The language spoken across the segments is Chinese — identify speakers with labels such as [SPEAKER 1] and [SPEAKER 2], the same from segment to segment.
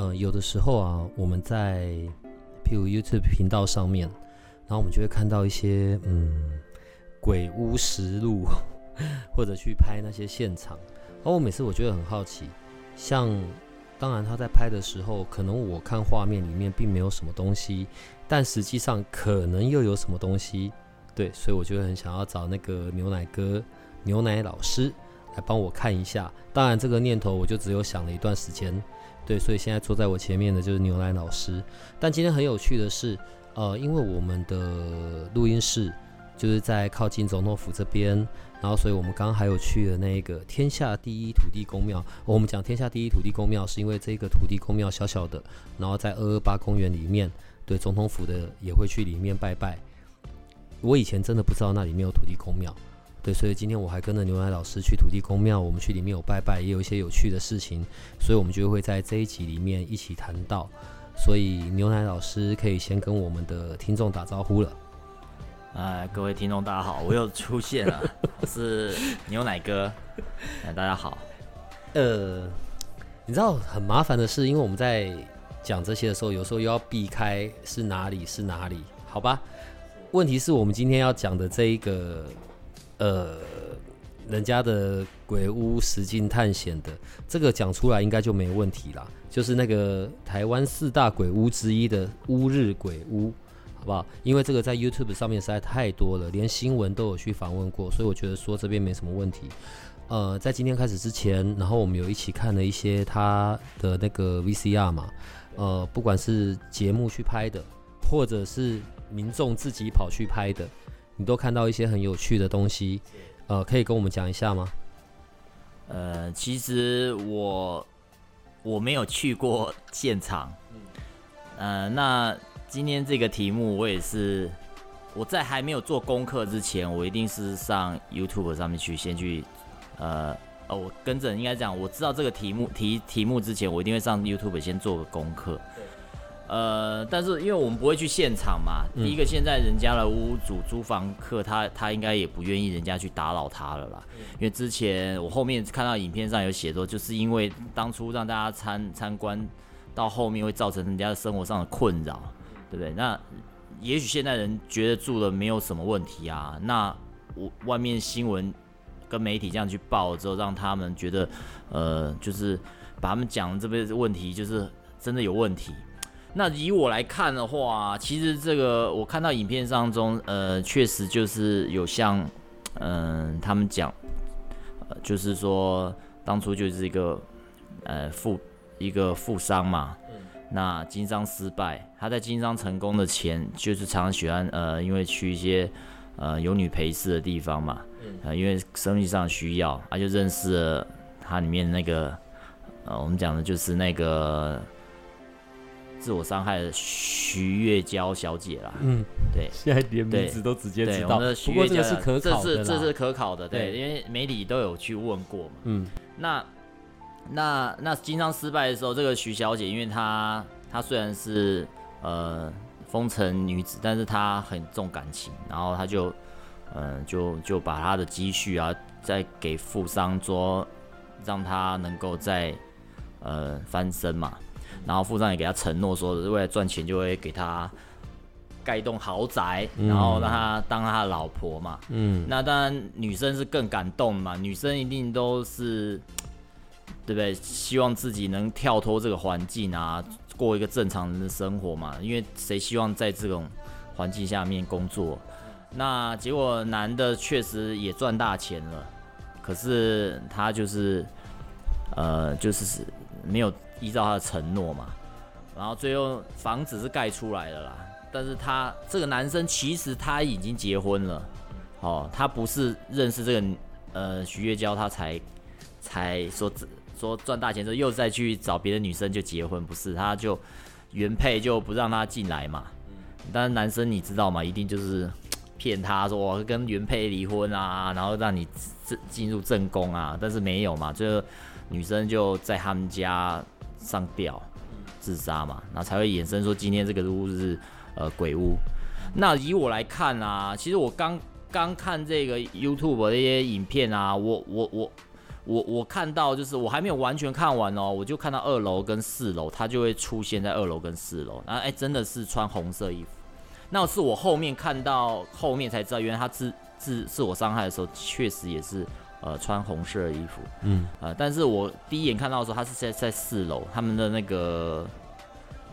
[SPEAKER 1] 呃，有的时候啊，我们在譬如 YouTube 频道上面，然后我们就会看到一些嗯鬼屋实录，或者去拍那些现场。而我每次我觉得很好奇，像当然他在拍的时候，可能我看画面里面并没有什么东西，但实际上可能又有什么东西。对，所以我就很想要找那个牛奶哥、牛奶老师来帮我看一下。当然，这个念头我就只有想了一段时间。对，所以现在坐在我前面的就是牛奶老师。但今天很有趣的是，呃，因为我们的录音室就是在靠近总统府这边，然后所以我们刚刚还有去了那个天下第一土地公庙。我们讲天下第一土地公庙，是因为这个土地公庙小小的，然后在二二八公园里面，对总统府的也会去里面拜拜。我以前真的不知道那里面有土地公庙。对，所以今天我还跟着牛奶老师去土地公庙，我们去里面有拜拜，也有一些有趣的事情，所以我们就会在这一集里面一起谈到。所以牛奶老师可以先跟我们的听众打招呼了。
[SPEAKER 2] 哎，各位听众大家好，我又出现了，我是牛奶哥。哎，大家好。
[SPEAKER 1] 呃，你知道很麻烦的是，因为我们在讲这些的时候，有时候又要避开是哪里是哪里，好吧？问题是我们今天要讲的这一个。呃，人家的鬼屋实境探险的这个讲出来应该就没问题啦。就是那个台湾四大鬼屋之一的乌日鬼屋，好不好？因为这个在 YouTube 上面实在太多了，连新闻都有去访问过，所以我觉得说这边没什么问题。呃，在今天开始之前，然后我们有一起看了一些他的那个 VCR 嘛，呃，不管是节目去拍的，或者是民众自己跑去拍的。你都看到一些很有趣的东西，呃，可以跟我们讲一下吗？
[SPEAKER 2] 呃，其实我我没有去过现场，呃，那今天这个题目我也是我在还没有做功课之前，我一定是上 YouTube 上面去先去，呃，哦，我跟着应该讲，我知道这个题目题题目之前，我一定会上 YouTube 先做个功课。呃，但是因为我们不会去现场嘛，第一个现在人家的屋主租房客，他他应该也不愿意人家去打扰他了啦。因为之前我后面看到影片上有写说，就是因为当初让大家参参观，到后面会造成人家的生活上的困扰，对不对？那也许现在人觉得住了没有什么问题啊，那我外面新闻跟媒体这样去报之后，让他们觉得，呃，就是把他们讲这边问题就是真的有问题。那以我来看的话，其实这个我看到影片当中，呃，确实就是有像，嗯，他们讲，呃，就是说当初就是一个，呃，富一个富商嘛，那经商失败，他在经商成功的前，就是常常喜欢，呃，因为去一些，呃，有女陪侍的地方嘛，呃，因为生意上需要，他就认识了他里面那个，呃，我们讲的就是那个。自我伤害的徐月娇小姐啦，嗯，对，
[SPEAKER 1] 现在连名字都直接知道。不过这个是可考
[SPEAKER 2] 的，这是这是可考的，对，因为媒体都有去问过嘛。嗯，那那那经商失败的时候，这个徐小姐，因为她她虽然是呃风尘女子，但是她很重感情，然后她就嗯就就把她的积蓄啊，再给富商说，让她能够再呃翻身嘛。然后富商也给他承诺说，为了赚钱就会给他盖一栋豪宅，然后让他当他的老婆嘛。嗯，那当然女生是更感动嘛，女生一定都是对不对？希望自己能跳脱这个环境啊，过一个正常人的生活嘛。因为谁希望在这种环境下面工作？那结果男的确实也赚大钱了，可是他就是呃，就是没有。依照他的承诺嘛，然后最后房子是盖出来了啦。但是他这个男生其实他已经结婚了，哦，他不是认识这个呃徐月娇他才才说说赚大钱之后又再去找别的女生就结婚，不是，他就原配就不让他进来嘛。但是男生你知道吗？一定就是 骗他说我跟原配离婚啊，然后让你进进入正宫啊，但是没有嘛，就女生就在他们家上吊自杀嘛，然后才会衍生说今天这个屋是呃鬼屋。那以我来看啊，其实我刚刚看这个 YouTube 的一些影片啊，我我我我我看到就是我还没有完全看完哦，我就看到二楼跟四楼，它就会出现在二楼跟四楼，然后哎真的是穿红色衣服，那是我后面看到后面才知道，原来他自自自我伤害的时候确实也是呃穿红色的衣服，嗯呃，但是我第一眼看到的时候，他是在在四楼，他们的那个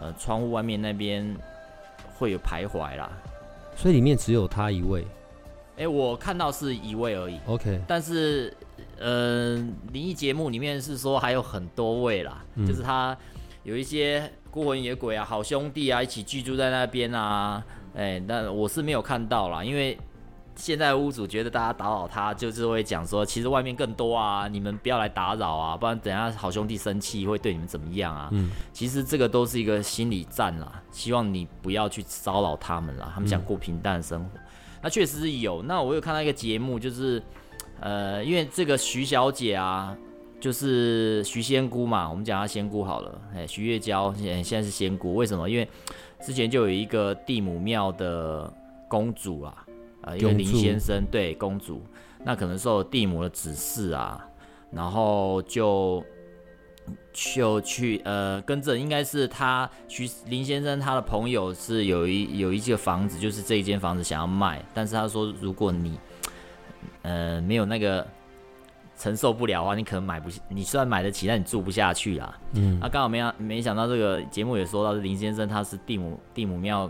[SPEAKER 2] 呃窗户外面那边会有徘徊啦。
[SPEAKER 1] 所以里面只有他一位。
[SPEAKER 2] 哎，我看到是一位而已。
[SPEAKER 1] OK。
[SPEAKER 2] 但是，呃，灵异节目里面是说还有很多位啦，就是他有一些孤魂野鬼啊、好兄弟啊，一起居住在那边啊。哎，那我是没有看到啦，因为。现在屋主觉得大家打扰他，就是会讲说，其实外面更多啊，你们不要来打扰啊，不然等下好兄弟生气会对你们怎么样啊？嗯，其实这个都是一个心理战啦，希望你不要去骚扰他们啦，他们想过平淡的生活。那确实是有，那我有看到一个节目，就是呃，因为这个徐小姐啊，就是徐仙姑嘛，我们讲她仙姑好了，哎，徐月娇现现在是仙姑，为什么？因为之前就有一个地母庙的公主啊。呃，因为林先生对公主，那可能受地母的指示啊，然后就就去呃跟着，应该是他徐林先生他的朋友是有一有一个房子，就是这一间房子想要卖，但是他说如果你呃没有那个承受不了的话，你可能买不，你虽然买得起，但你住不下去啊。嗯，那刚好没想没想到这个节目也说到，林先生他是地母地母庙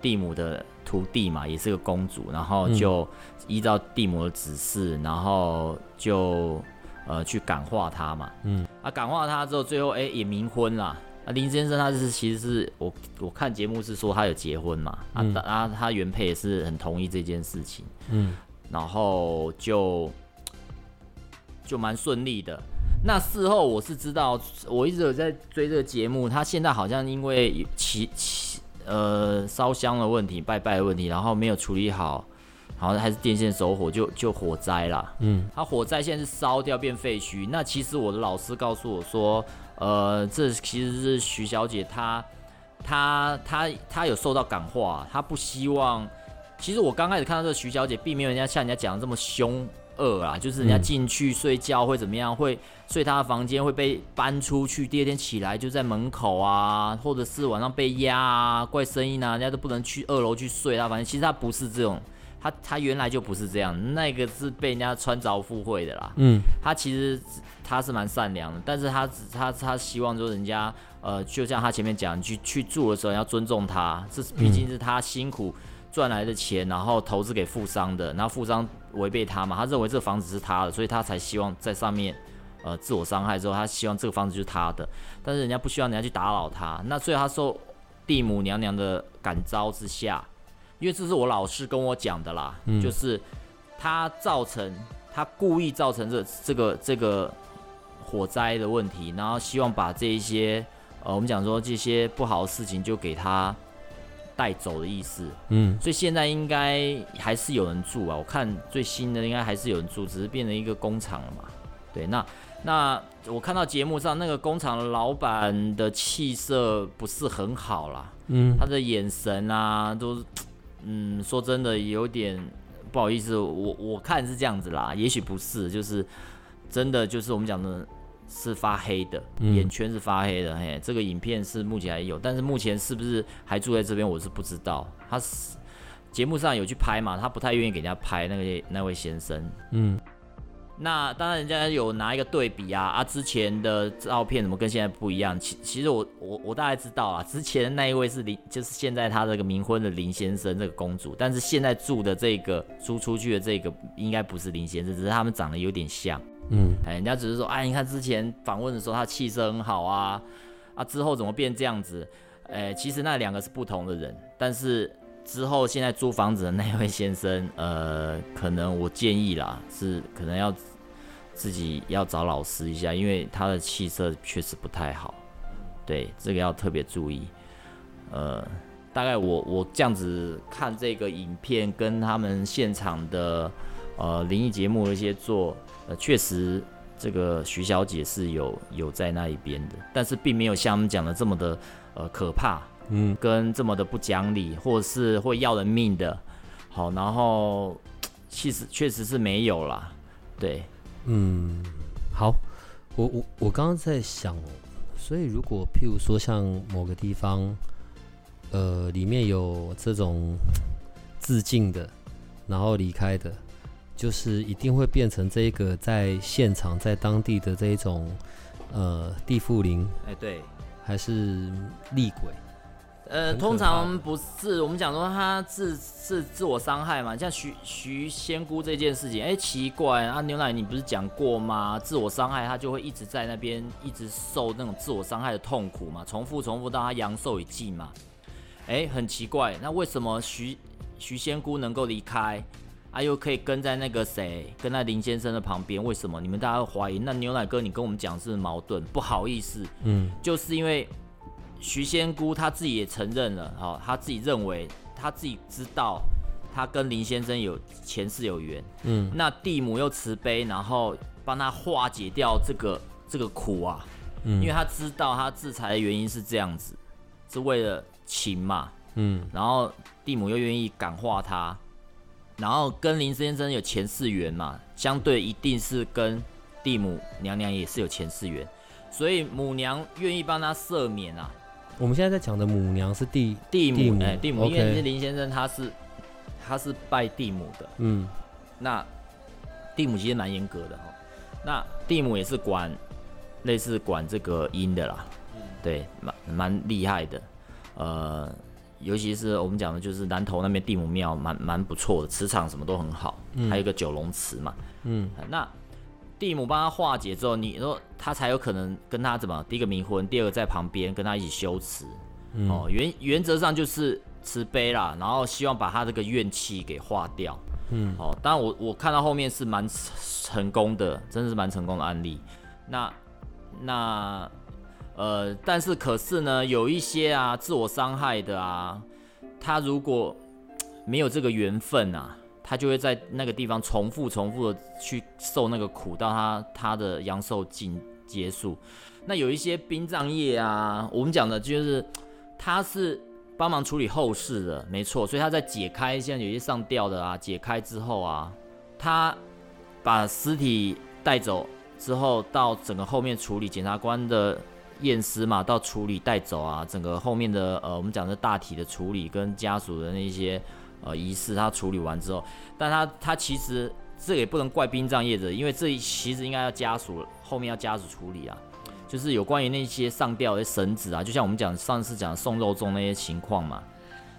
[SPEAKER 2] 地母的。徒弟嘛，也是个公主，然后就依照地魔的指示，然后就呃去感化她嘛。嗯，啊，感化她之后，最后哎也冥婚了。啊，林先生他是其实是我我看节目是说他有结婚嘛，啊啊他原配也是很同意这件事情。嗯，然后就就蛮顺利的。那事后我是知道，我一直有在追这个节目，他现在好像因为其其。呃，烧香的问题，拜拜的问题，然后没有处理好，然后还是电线走火，就就火灾了。嗯，它火灾现在是烧掉变废墟。那其实我的老师告诉我说，呃，这其实是徐小姐她她她她有受到感化，她不希望。其实我刚开始看到这个徐小姐，并没有人家像人家讲的这么凶。恶啊，就是人家进去睡觉会怎么样？会睡他的房间，会被搬出去。第二天起来就在门口啊，或者是晚上被压啊，怪声音啊，人家都不能去二楼去睡他。反正其实他不是这种，他他原来就不是这样，那个是被人家穿凿附会的啦。嗯，他其实他是蛮善良的，但是他他他希望说人家呃，就像他前面讲，去去住的时候要尊重他，这毕竟是他辛苦。赚来的钱，然后投资给富商的，然后富商违背他嘛，他认为这个房子是他的，所以他才希望在上面，呃，自我伤害之后，他希望这个房子就是他的，但是人家不希望人家去打扰他，那所以他受地母娘娘的感召之下，因为这是我老师跟我讲的啦，就是他造成他故意造成这这个这个火灾的问题，然后希望把这一些呃我们讲说这些不好的事情就给他。带走的意思，嗯，所以现在应该还是有人住啊。我看最新的应该还是有人住，只是变成一个工厂了嘛。对，那那我看到节目上那个工厂的老板的气色不是很好啦，嗯，他的眼神啊都，嗯，说真的有点不好意思，我我看是这样子啦，也许不是，就是真的就是我们讲的。是发黑的，眼圈是发黑的。嘿，这个影片是目前还有，但是目前是不是还住在这边，我是不知道。他是节目上有去拍嘛，他不太愿意给人家拍那个那位先生。嗯，那当然人家有拿一个对比啊啊，之前的照片怎么跟现在不一样？其其实我我我大概知道啊，之前那一位是林，就是现在他这个冥婚的林先生这个公主，但是现在住的这个租出去的这个应该不是林先生，只是他们长得有点像。嗯，哎，人家只是说，哎，你看之前访问的时候，他气色很好啊，啊，之后怎么变这样子？哎，其实那两个是不同的人，但是之后现在租房子的那位先生，呃，可能我建议啦，是可能要自己要找老师一下，因为他的气色确实不太好。对，这个要特别注意。呃，大概我我这样子看这个影片，跟他们现场的呃灵异节目一些做，呃，确实这个徐小姐是有有在那一边的，但是并没有像我们讲的这么的呃可怕，
[SPEAKER 1] 嗯，
[SPEAKER 2] 跟这么的不讲理，或者是会要人命的。好，然后其实确实是没有啦。对，
[SPEAKER 1] 嗯，好，我我我刚刚在想哦，所以如果譬如说像某个地方，呃，里面有这种自尽的，然后离开的，就是一定会变成这一个在现场在当地的这一种呃地缚灵，
[SPEAKER 2] 哎，对，
[SPEAKER 1] 还是厉鬼？
[SPEAKER 2] 呃，通常不是我们讲说他自是自我伤害嘛，像徐徐仙姑这件事情，哎、奇怪啊，牛奶你不是讲过吗？自我伤害他就会一直在那边一直受那种自我伤害的痛苦嘛，重复重复到他阳寿已尽嘛，哎、很奇怪，那为什么徐徐仙姑能够离开？啊，又可以跟在那个谁，跟在林先生的旁边，为什么？你们大家会怀疑？那牛奶哥，你跟我们讲是矛盾？不好意思，
[SPEAKER 1] 嗯
[SPEAKER 2] 就是因为徐仙姑她自己也承认了，哈、她自己认为她自己知道她跟林先生有前世有缘，
[SPEAKER 1] 嗯。
[SPEAKER 2] 那地母又慈悲，然后帮她化解掉这个这个苦啊，
[SPEAKER 1] 嗯，
[SPEAKER 2] 因为她知道她制裁的原因是这样子，是为了情嘛，
[SPEAKER 1] 嗯。
[SPEAKER 2] 然后地母又愿意感化她，然后跟林先生有前世缘嘛，相对一定是跟地母娘娘也是有前世缘，所以母娘愿意帮他赦免啊。
[SPEAKER 1] 我们现在在讲的母娘是地，
[SPEAKER 2] 地母，哎、地母因为林先生他是他是拜地母的，
[SPEAKER 1] 嗯。
[SPEAKER 2] 那地母其实蛮严格的哈、那地母也是管类似管这个阴的啦，对，蛮蛮厉害的。呃，尤其是我们讲的，就是南头那边地母庙蛮蛮不错的，磁场什么都很好，还有一个九龙池嘛。
[SPEAKER 1] 嗯。
[SPEAKER 2] 那地母帮他化解之后，你说他才有可能跟他怎么？第一个冥婚，第二个在旁边跟他一起修持。
[SPEAKER 1] 嗯
[SPEAKER 2] 哦，原原则上就是慈悲啦，然后希望把他这个怨气给化掉。
[SPEAKER 1] 嗯
[SPEAKER 2] 哦，当然我我看到后面是蛮成功的，真的是蛮成功的案例。那那呃，但是可是呢，有一些啊自我伤害的啊，他如果没有这个缘分啊，他就会在那个地方重复重复的去受那个苦，到他他的阳寿尽结束。那有一些殡葬业啊，我们讲的就是他是帮忙处理后事的，没错。所以他在解开，现在有些上吊的啊，解开之后啊，他把尸体带走之后，到整个后面处理，检察官的验尸嘛，到处理带走啊，整个后面的呃，我们讲的大体的处理跟家属的那些呃仪式，他处理完之后，但他他其实这也不能怪殡葬业者，因为这其实应该要家属后面要家属处理啊。就是有关于那些上吊的绳子啊，就像我们讲上次讲送肉粽那些情况嘛，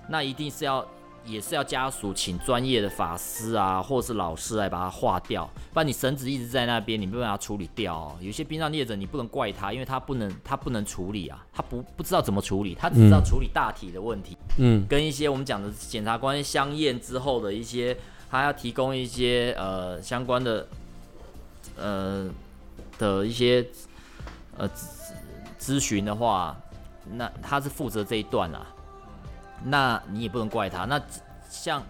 [SPEAKER 2] 那一定是要也是要家属请专业的法师啊，或是老师来把它化掉，不然你绳子一直在那边，你没办法处理掉、哦。有些殡葬业者你不能怪他，因为他不能他不能处理啊，他不不知道怎么处理，他只知道处理大体的问题，
[SPEAKER 1] 嗯。
[SPEAKER 2] 跟一些我们讲的检察官相验之后的一些，他要提供一些呃相关的呃的一些呃咨咨询的话，那他是负责这一段啊，那你也不能怪他。那像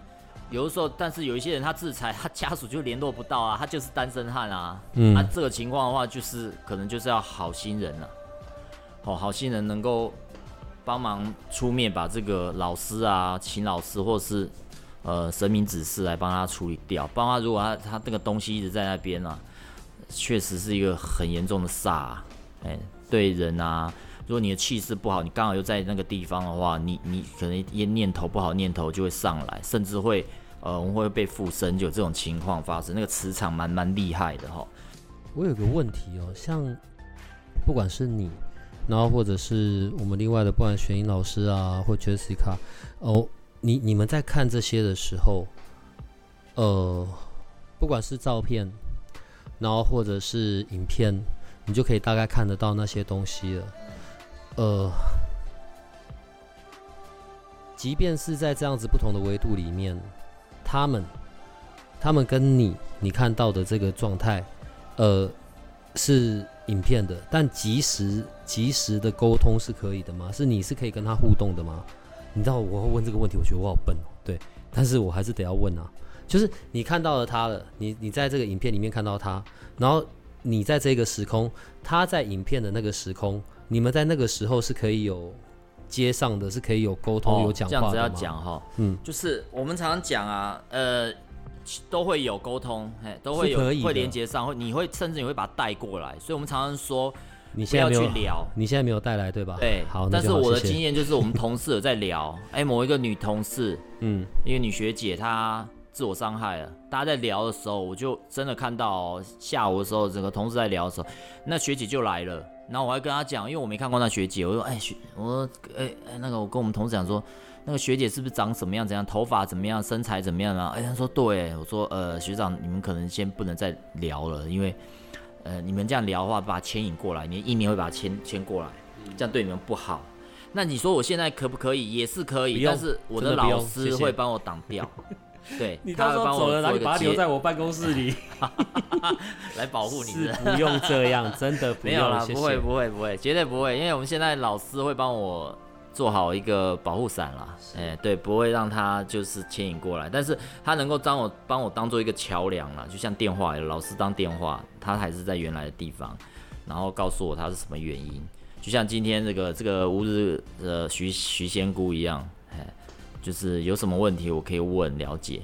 [SPEAKER 2] 有的时候，但是有一些人他制裁，他家属就联络不到啊，他就是单身汉啊，
[SPEAKER 1] 嗯
[SPEAKER 2] 那、这个情况的话，就是可能就是要好心人了、哦，好心人能够帮忙出面把这个老师啊，请老师或是呃神明指示来帮他处理掉。帮他如果他他那个东西一直在那边啊，确实是一个很严重的煞、啊，哎、对人啊。如果你的气势不好，你刚好又在那个地方的话，你你可能一念头不好，念头就会上来，甚至会呃我们会被附身，就有这种情况发生。那个磁场蛮蛮厉害的哈。
[SPEAKER 1] 我有个问题哦，像不管是你，然后或者是我们另外的，不管玄英老师啊，或 Jessica，哦，你你们在看这些的时候，呃，不管是照片，然后或者是影片，你就可以大概看得到那些东西了。呃，即便是在这样子不同的维度里面，他们，他们跟你你看到的这个状态，呃是影片的，但即时即时的沟通是可以的吗？是你是可以跟他互动的吗？你知道我会问这个问题，我觉得我好笨，对，但是我还是得要问啊。就是你看到了他了，你你在这个影片里面看到他，然后你在这个时空，他在影片的那个时空，你们在那个时候是可以有接上的，是可以有沟通、有讲
[SPEAKER 2] 哦这样子要？讲哈，
[SPEAKER 1] 嗯，
[SPEAKER 2] 就是我们常常讲啊，呃，都会有沟通，哎，都会有会连接上，会你会甚至你会把它带过来，所以我们常常说
[SPEAKER 1] 你现在没有
[SPEAKER 2] 去聊。
[SPEAKER 1] 你现在没有带来对吧？
[SPEAKER 2] 对，
[SPEAKER 1] 好，
[SPEAKER 2] 但是我的经验就是，我们同事有在聊，哎，某一个女同事，
[SPEAKER 1] 嗯，
[SPEAKER 2] 一个女学姐，她自我伤害了。大家在聊的时候，我就真的看到、哦、下午的时候，整个同事在聊的时候，那学姐就来了。然后我还跟他讲，因为我没看过那学姐，我说，哎学，我说，哎哎，那个我跟我们同事讲说，那个学姐是不是长什么样怎样，头发怎么样，身材怎么样啊？哎，他说对，我说，呃，学长，你们可能先不能再聊了，因为，呃，你们这样聊的话，把她牵引过来，你的意念会把她牵牵过来，这样对你们不好。那你说我现在可不可以？也是可以，但是我
[SPEAKER 1] 的
[SPEAKER 2] 老师会帮我挡掉。对，
[SPEAKER 1] 你
[SPEAKER 2] 他会帮我把他留在
[SPEAKER 1] 我办公室里，
[SPEAKER 2] 来保护你。
[SPEAKER 1] 是不用这样，真的不用，
[SPEAKER 2] 没有啦，
[SPEAKER 1] 谢谢
[SPEAKER 2] 不会不会不会，绝对不会，因为我们现在老师会帮我做好一个保护伞啦，哎、对，不会让他就是牵引过来，但是他能够当我帮我当做一个桥梁啦，就像电话，老师当电话，他还是在原来的地方，然后告诉我他是什么原因，就像今天这个这个乌日呃徐徐仙姑一样，哎，就是有什么问题我可以问了解，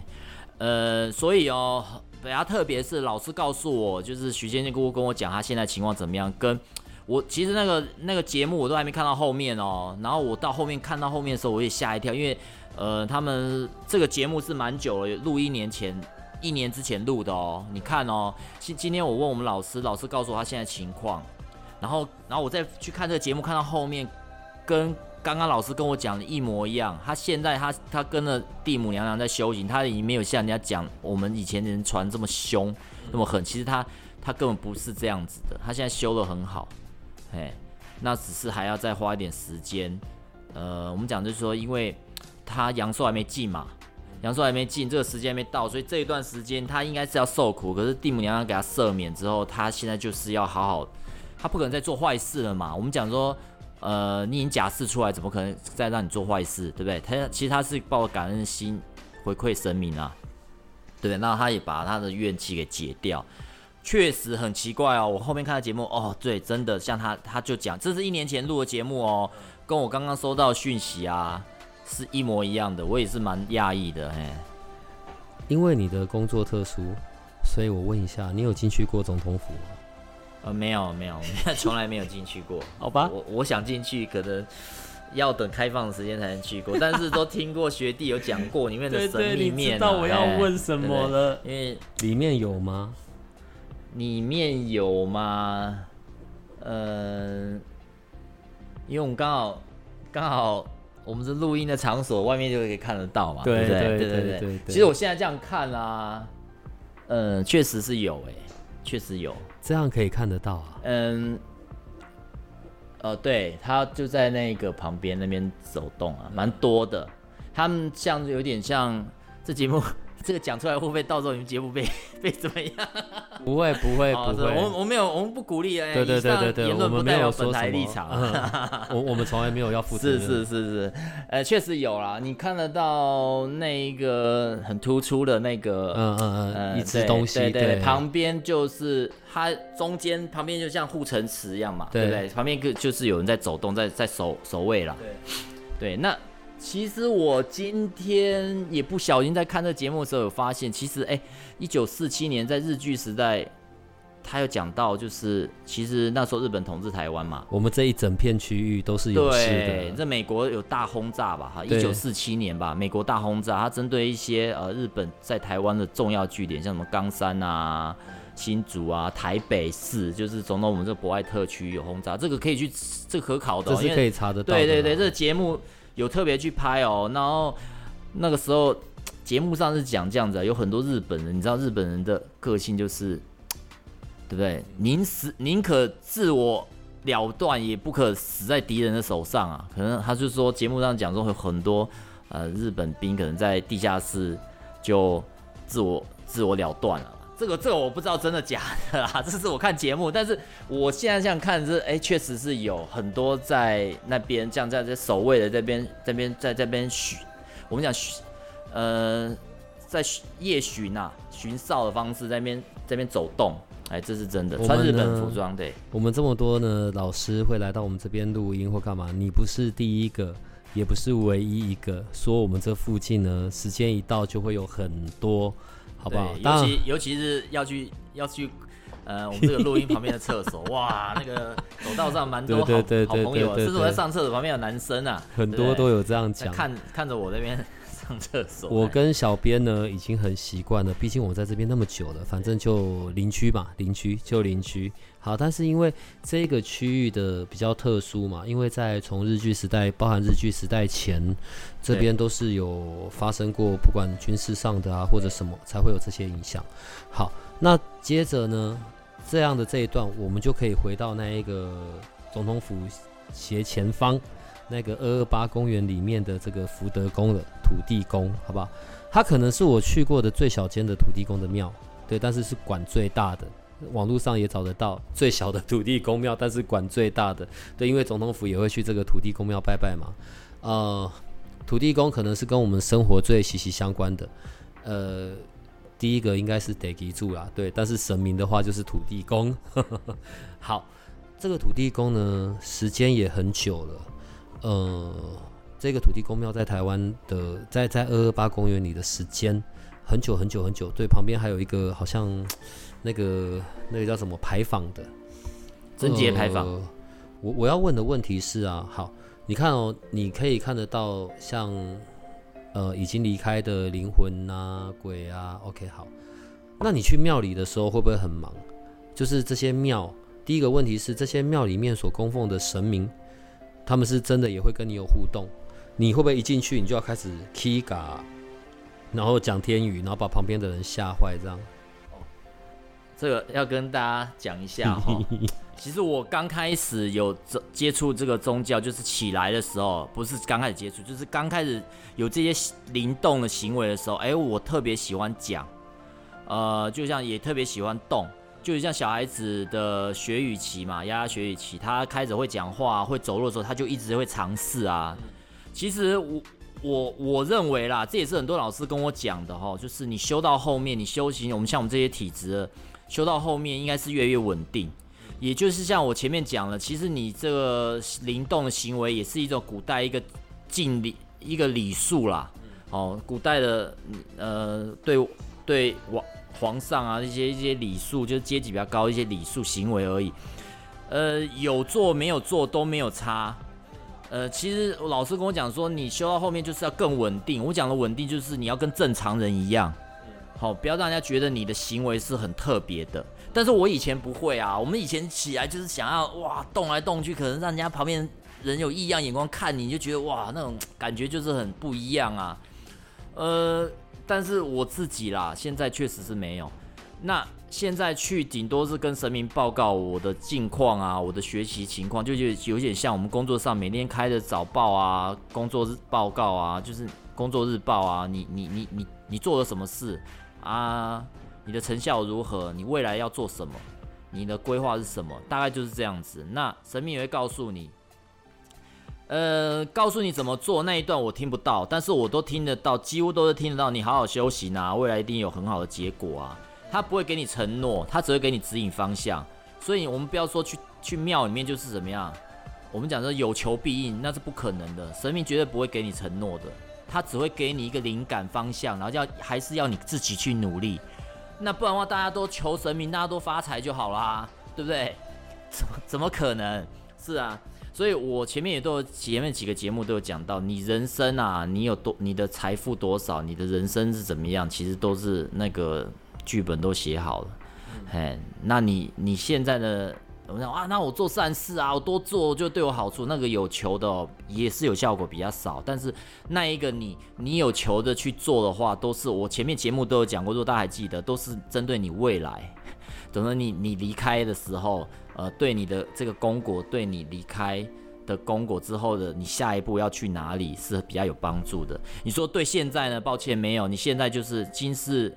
[SPEAKER 2] 呃，所以哦，比较特别是老师告诉我，就是徐先生姑姑跟我讲他现在情况怎么样，跟我其实那个那个节目我都还没看到后面哦，然后我到后面看到后面的时候我也吓一跳，因为呃他们这个节目是蛮久了，录一年前一年之前录的哦，你看哦，今今天我问我们老师，老师告诉我他现在情况，然后然后我再去看这个节目，看到后面跟刚刚老师跟我讲的一模一样。他现在他他跟着地母娘娘在修行，他已经没有像人家讲我们以前人传这么凶那么狠。其实他他根本不是这样子的，他现在修的很好，哎，那只是还要再花一点时间。呃，我们讲就是说，因为他阳寿还没尽嘛，阳寿还没尽，这个时间还没到，所以这一段时间他应该是要受苦。可是地母娘娘给他赦免之后，他现在就是要好好，他不可能再做坏事了嘛。我们讲说。呃，你已经假释出来，怎么可能再让你做坏事，对不对？他其实他是抱感恩心回馈神明啊，对不对？那他也把他的怨气给解掉，确实很奇怪哦。我后面看的节目，哦，对，真的像他，他就讲，这是一年前录的节目哦，跟我刚刚收到讯息啊是一模一样的，我也是蛮讶异的，哎，
[SPEAKER 1] 因为你的工作特殊，所以我问一下，你有进去过总统府吗？
[SPEAKER 2] 呃，没有没有，从来没有进去过。
[SPEAKER 1] 好吧，
[SPEAKER 2] 我我想进去，可能要等开放的时间才能去过，但是都听过学弟有讲过里面的神秘面、啊。哎
[SPEAKER 1] 什
[SPEAKER 2] 对不对
[SPEAKER 1] 了。
[SPEAKER 2] 因为
[SPEAKER 1] 里面有吗？
[SPEAKER 2] 里面有吗？呃，因为我们刚好刚好我们是录音的场所，外面就可以看得到嘛，
[SPEAKER 1] 对
[SPEAKER 2] 不对？
[SPEAKER 1] 对
[SPEAKER 2] 对
[SPEAKER 1] 对对对
[SPEAKER 2] 其实我现在这样看啊，嗯、确实是有哎、确实有。
[SPEAKER 1] 这样可以看得到啊。
[SPEAKER 2] 嗯，呃，对，他就在那个旁边那边走动啊，蛮多的。他们像有点像这节目，这个讲出来会不会到时候你们节目被 被怎么样？
[SPEAKER 1] 不会不会
[SPEAKER 2] 哦
[SPEAKER 1] 不会，
[SPEAKER 2] 是我我没有，我们不鼓励哎，
[SPEAKER 1] 对对对对对，
[SPEAKER 2] 言论不
[SPEAKER 1] 我们没
[SPEAKER 2] 代表本
[SPEAKER 1] 有说什么
[SPEAKER 2] 台立场。
[SPEAKER 1] 嗯我我们从来没有要负责
[SPEAKER 2] 是。是是是，呃，确实有啦，你看得到那一个很突出的那个，
[SPEAKER 1] 嗯嗯
[SPEAKER 2] 呃，
[SPEAKER 1] 嗯，一只
[SPEAKER 2] 对
[SPEAKER 1] 东西，
[SPEAKER 2] 对对，旁边就是它中间旁边就像护城池一样嘛，对
[SPEAKER 1] 对
[SPEAKER 2] 不对？旁边个就是有人在走动，在在守守卫啦。对，那其实我今天也不小心在看这个节目的时候有发现，其实哎，一九四七年在日据时代，他有讲到，就是其实那时候日本统治台湾嘛，
[SPEAKER 1] 我们这一整片区域都是有事
[SPEAKER 2] 对，
[SPEAKER 1] 的。
[SPEAKER 2] 这美国有大轰炸吧？哈，一九四七年吧，美国大轰炸，它针对一些呃日本在台湾的重要据点，像什么冈山啊、新竹啊、台北市，就是总统我们这个博爱特区有轰炸，这个可以去这个可考的、哦，
[SPEAKER 1] 这是可以查得到的啦。
[SPEAKER 2] 对对对，这个节目有特别去拍哦。然后那个时候节目上是讲这样子、有很多日本人，你知道日本人的个性就是，对不对？宁死宁可自我了断，也不可死在敌人的手上啊。可能他就说节目上讲说有很多呃日本兵可能在地下室就自我自我了断了。这个这个我不知道真的假的啦，这是我看节目，但是我现在这样看是，哎，确实是有很多在那边，这样在这守卫的这边这边在这边巡，我们讲巡，呃，在夜巡呐，巡哨的方式在那边这边走动，哎，这是真的，穿日本服装对。
[SPEAKER 1] 我们这么多呢，老师会来到我们这边录音或干嘛？你不是第一个，也不是唯一一个，说我们这附近呢，时间一到就会有很多。好不好？
[SPEAKER 2] 尤其尤其是要去要去，呃，我们这个录音旁边的厕所，哇，那个走道上蛮多好好朋友，甚至我在上厕所旁边有男生啊，
[SPEAKER 1] 很多都有这样讲，
[SPEAKER 2] 看看着我那边上厕所。
[SPEAKER 1] 我跟小编呢已经很习惯了，毕竟我在这边那么久了，反正就邻居嘛，邻居就邻居。好，但是因为这个区域的比较特殊嘛，因为在从日据时代，包含日据时代前，这边都是有发生过，不管军事上的啊或者什么，才会有这些影响。好，那接着呢，这样的这一段，我们就可以回到那一个总统府斜前方那个二二八公园里面的这个福德宫的土地公，好不好？它可能是我去过的最小间的土地公的庙，对，但是是管最大的。网络上也找得到最小的土地公庙，但是管最大的。对，因为总统府也会去这个土地公庙拜拜嘛。呃，土地公可能是跟我们生活最息息相关的。呃，第一个应该是得记住啦，对。但是神明的话就是土地公。好，这个土地公呢，时间也很久了。呃，这个土地公庙在台湾的，在在二二八公园里的时间很久很久很久。对，旁边还有一个好像。那个那个叫什么牌坊的，
[SPEAKER 2] 贞节牌坊。
[SPEAKER 1] 我我要问的问题是啊，好，你看哦，你可以看得到像呃已经离开的灵魂啊、鬼啊。OK，好，那你去庙里的时候会不会很忙？就是这些庙，第一个问题是这些庙里面所供奉的神明，他们是真的也会跟你有互动？你会不会一进去你就要开始 K 嘎，然后讲天语，然后把旁边的人吓坏这样？
[SPEAKER 2] 这个要跟大家讲一下哈，其实我刚开始有接触这个宗教，就是起来的时候，不是刚开始接触，就是刚开始有这些灵动的行为的时候，哎，我特别喜欢讲，呃，就像也特别喜欢动，就像小孩子的学语期嘛，丫丫学语期，他开始会讲话、会走路的时候，他就一直会尝试啊。其实我我我认为啦，这也是很多老师跟我讲的哈，就是你修到后面，你修行，我们像我们这些体质。修到后面应该是越来越稳定，也就是像我前面讲了，其实你这个灵动的行为也是一种古代一个敬礼一个礼数啦。哦，古代的呃对对皇皇上啊一些一些礼数，就是阶级比较高一些礼数行为而已。呃，有做没有做都没有差。呃，其实老师跟我讲说，你修到后面就是要更稳定。我讲的稳定就是你要跟正常人一样。好，不要让人家觉得你的行为是很特别的。但是我以前不会啊，我们以前起来就是想要哇动来动去，可能让人家旁边人有异样眼光看你，就觉得哇那种感觉就是很不一样啊。呃，但是我自己啦，现在确实是没有。那现在去顶多是跟神明报告我的近况啊，我的学习情况，就就有点像我们工作上每天开的早报啊，工作日报告啊，就是工作日报啊，你你你你你做了什么事？啊，你的成效如何？你未来要做什么？你的规划是什么？大概就是这样子。那神明也会告诉你，呃，告诉你怎么做那一段我听不到，但是我都听得到，几乎都是听得到。你好好休息啊，未来一定有很好的结果啊。他不会给你承诺，他只会给你指引方向。所以，我们不要说去去庙里面就是怎么样，我们讲说有求必应，那是不可能的。神明绝对不会给你承诺的。他只会给你一个灵感方向，然后要还是要你自己去努力。那不然的话，大家都求神明，大家都发财就好啦，对不对？怎么怎么可能？是啊，所以我前面也都有前面几个节目都有讲到，你人生啊，你有多你的财富多少，你的人生是怎么样，其实都是那个剧本都写好了。嘿，那你你现在的。我想啊，那我做善事啊，我多做就对我好处。那个有求的也是有效果比较少，但是那一个你你有求的去做的话，都是我前面节目都有讲过，如果大家还记得，都是针对你未来，等到你你离开的时候，呃，对你的这个功果，对你离开的功果之后的你下一步要去哪里是比较有帮助的。你说对现在呢？抱歉，没有。你现在就是今世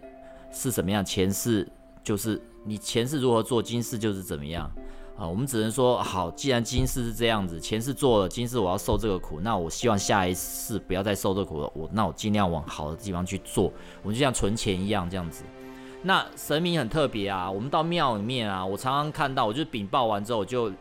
[SPEAKER 2] 是什么样，前世就是你前世如何做，今世就是怎么样啊。我们只能说好，既然今世是这样子，前世做了，今世我要受这个苦，那我希望下一世不要再受这苦了。我那我尽量往好的地方去做，我们就像存钱一样这样子。那神明很特别啊，我们到庙里面啊，我常常看到，我就禀报完之后，我就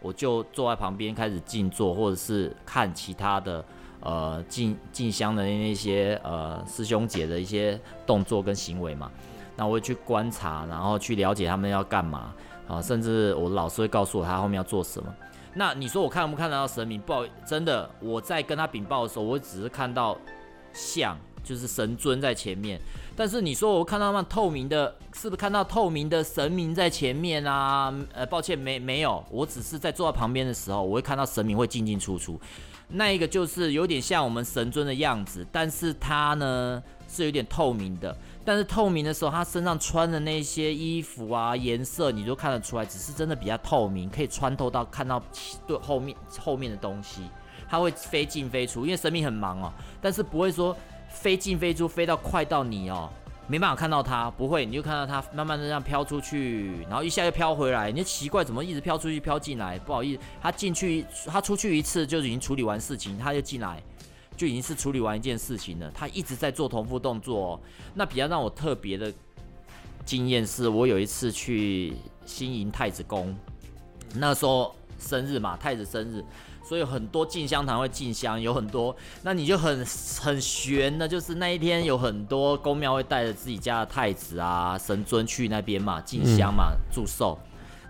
[SPEAKER 2] 我就坐在旁边开始静坐，或者是看其他的呃进进香的那些呃师兄姐的一些动作跟行为嘛。那我会去观察，然后去了解他们要干嘛啊，甚至我老师会告诉我他后面要做什么。那你说我看不看得到神明？不好，真的我在跟他禀报的时候，我只是看到像。就是神尊在前面，但是你说我看到那透明的，是不是看到透明的神明在前面啊？呃，抱歉，没没有，我只是在坐在旁边的时候，我会看到神明会进进出出，那一个就是有点像我们神尊的样子，但是他呢是有点透明的，但是透明的时候，他身上穿的那些衣服啊颜色，你都看得出来，只是真的比较透明，可以穿透到看到对后面后面的东西，它会飞进飞出，因为神明很忙哦，但是不会说。飞进飞出，飞到快到你哦，没办法看到它，不会，你就看到它慢慢的这样飘出去，然后一下又飘回来，你就奇怪怎么一直飘出去飘进来？不好意思，他进去，他出去一次就已经处理完事情，他就进来，就已经是处理完一件事情了。他一直在做重复动作。那比较让我特别的经验是，我有一次去新营太子宫，那时候生日嘛，太子生日。所以很多进香堂会进香，有很多，那你就很很悬的，就是那一天有很多宫庙会带着自己家的太子啊、神尊去那边嘛进香嘛祝寿，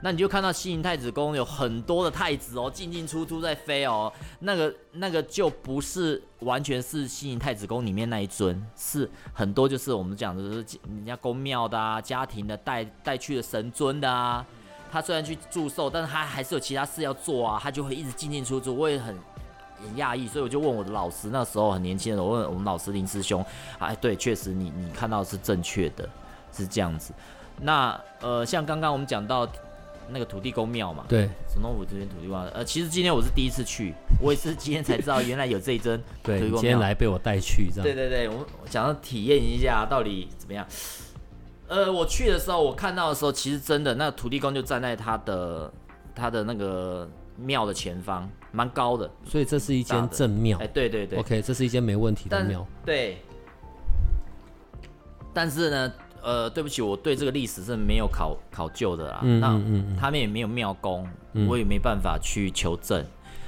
[SPEAKER 2] 那你就看到西营太子宫有很多的太子哦进进出出在飞哦，那个那个就不是完全是西营太子宫里面那一尊，是很多就是我们讲的是人家宫庙的啊、家庭的带带去的神尊的啊。他虽然去祝寿，但是他还是有其他事要做啊，他就会一直进进出出，我也很很讶异，所以我就问我的老师，那时候很年轻的，我问我们老师林师兄，哎，对，确实你你看到是正确的，是这样子。那呃，像刚刚我们讲到那个土地公庙嘛，
[SPEAKER 1] 对，
[SPEAKER 2] 总统府这边土地公，呃，其实今天我是第一次去，我也是今天才知道原来有这一尊土地公庙，
[SPEAKER 1] 今天来被我带去，这样，
[SPEAKER 2] 对对对，我想要体验一下到底怎么样。呃，我去的时候，我看到的时候，其实真的，那土地公就站在他的他的那个庙的前方，蛮高的，
[SPEAKER 1] 所以这是一间正庙。
[SPEAKER 2] 哎，对对对
[SPEAKER 1] ，OK，这是一间没问题的庙。
[SPEAKER 2] 对。但是呢，呃，对不起，我对这个历史是没有考考究的啦。嗯嗯嗯。他们也没有庙公，我也没办法去求证。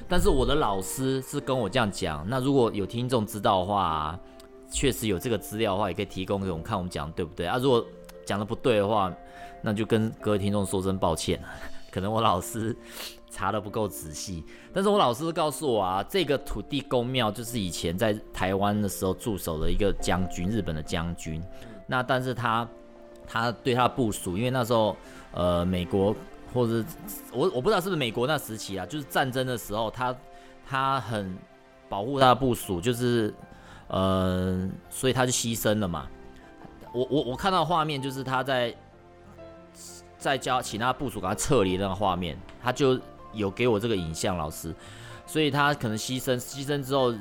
[SPEAKER 2] 但是我的老师是跟我这样讲。那如果有听众知道的话，确实有这个资料的话，也可以提供给我们看，我们讲对不对啊？如果讲的不对的话，那就跟各位听众说声抱歉，可能我老师查的不够仔细。但是我老师告诉我啊，这个土地公庙就是以前在台湾的时候驻守的一个将军，日本的将军。那但是他他对他部署，因为那时候呃美国或者我我不知道是不是美国那时期啊，就是战争的时候，他他很保护他的部署，就是呃所以他就牺牲了嘛。我我我看到画面就是他在在教其他部署给他撤离那个画面，他就有给我这个影像老师，所以他可能牺牲牺牲之后，